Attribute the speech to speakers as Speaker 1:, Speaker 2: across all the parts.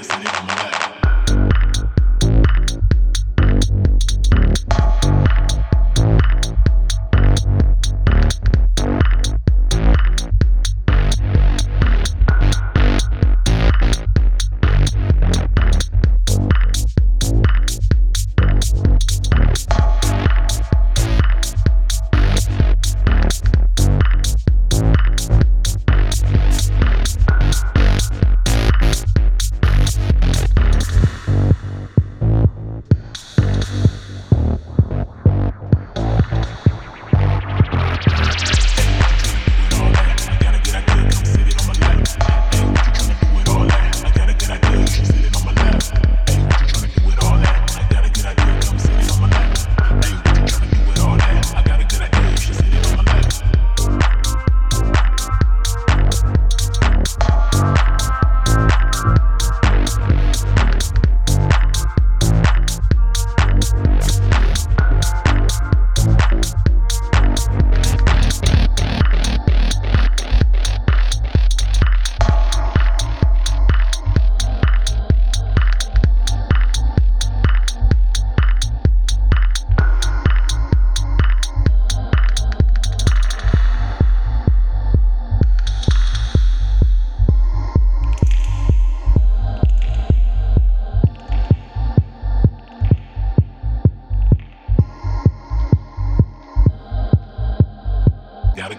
Speaker 1: Alex, and they don't.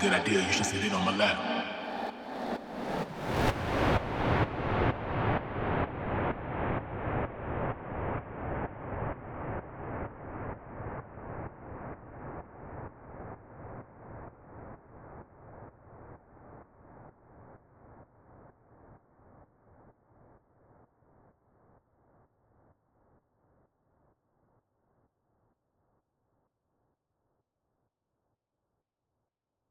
Speaker 1: Good idea. You should sit it on my lap.